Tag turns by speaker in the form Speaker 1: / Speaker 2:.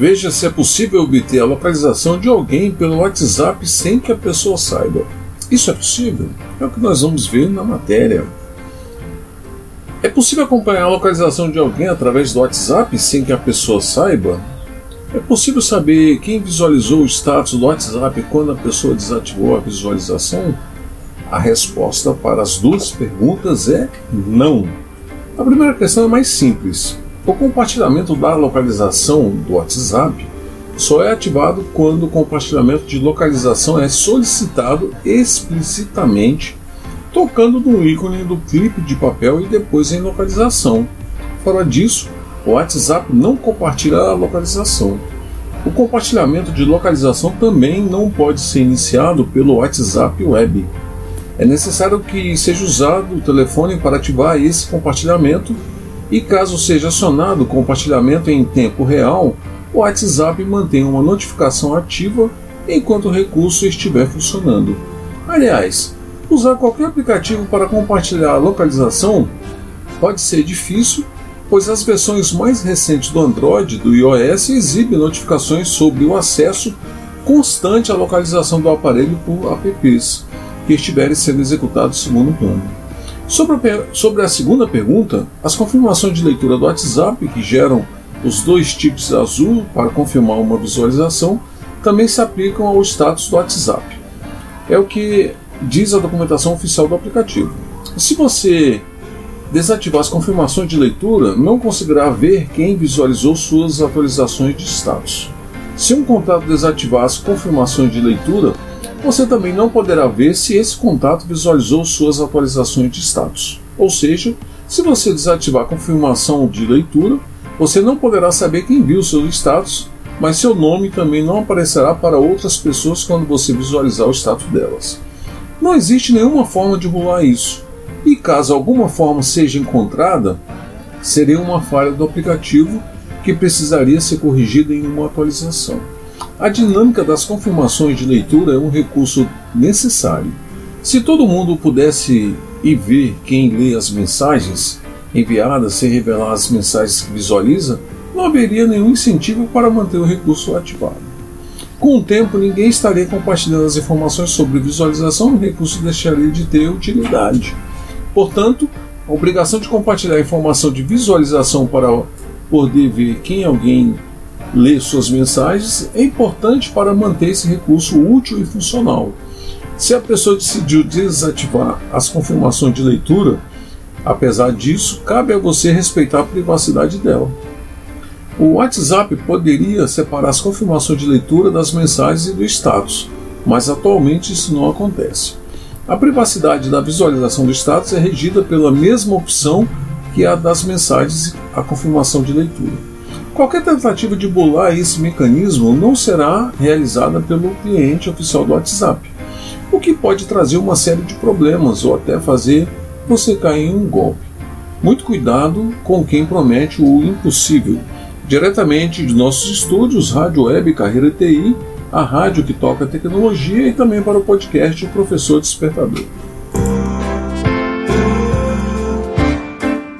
Speaker 1: Veja se é possível obter a localização de alguém pelo WhatsApp sem que a pessoa saiba. Isso é possível? É o que nós vamos ver na matéria. É possível acompanhar a localização de alguém através do WhatsApp sem que a pessoa saiba? É possível saber quem visualizou o status do WhatsApp quando a pessoa desativou a visualização? A resposta para as duas perguntas é não. A primeira questão é mais simples. O compartilhamento da localização do WhatsApp só é ativado quando o compartilhamento de localização é solicitado explicitamente, tocando no ícone do clipe de papel e depois em localização. Fora disso, o WhatsApp não compartilha a localização. O compartilhamento de localização também não pode ser iniciado pelo WhatsApp Web. É necessário que seja usado o telefone para ativar esse compartilhamento e caso seja acionado o compartilhamento em tempo real, o WhatsApp mantém uma notificação ativa enquanto o recurso estiver funcionando. Aliás, usar qualquer aplicativo para compartilhar a localização pode ser difícil, pois as versões mais recentes do Android e do iOS exibem notificações sobre o acesso constante à localização do aparelho por apps que estiverem sendo executados segundo plano. Sobre a, sobre a segunda pergunta, as confirmações de leitura do WhatsApp, que geram os dois tipos azul para confirmar uma visualização, também se aplicam ao status do WhatsApp. É o que diz a documentação oficial do aplicativo. Se você desativar as confirmações de leitura, não conseguirá ver quem visualizou suas atualizações de status. Se um contato desativar as confirmações de leitura, você também não poderá ver se esse contato visualizou suas atualizações de status. Ou seja, se você desativar a confirmação de leitura, você não poderá saber quem viu seu status, mas seu nome também não aparecerá para outras pessoas quando você visualizar o status delas. Não existe nenhuma forma de rolar isso, e caso alguma forma seja encontrada, seria uma falha do aplicativo que precisaria ser corrigida em uma atualização. A dinâmica das confirmações de leitura é um recurso necessário. Se todo mundo pudesse ir ver quem lê as mensagens enviadas sem revelar as mensagens que visualiza, não haveria nenhum incentivo para manter o recurso ativado. Com o tempo, ninguém estaria compartilhando as informações sobre visualização e o recurso deixaria de ter utilidade. Portanto, a obrigação de compartilhar a informação de visualização para poder ver quem alguém ler suas mensagens é importante para manter esse recurso útil e funcional. Se a pessoa decidiu desativar as confirmações de leitura, apesar disso, cabe a você respeitar a privacidade dela. O WhatsApp poderia separar as confirmações de leitura das mensagens e do status, mas atualmente isso não acontece. A privacidade da visualização do status é regida pela mesma opção que a das mensagens e a confirmação de leitura. Qualquer tentativa de bular esse mecanismo não será realizada pelo cliente oficial do WhatsApp, o que pode trazer uma série de problemas ou até fazer você cair em um golpe. Muito cuidado com quem promete o impossível. Diretamente de nossos estúdios, Rádio Web Carreira TI, a rádio que toca tecnologia e também para o podcast O Professor Despertador.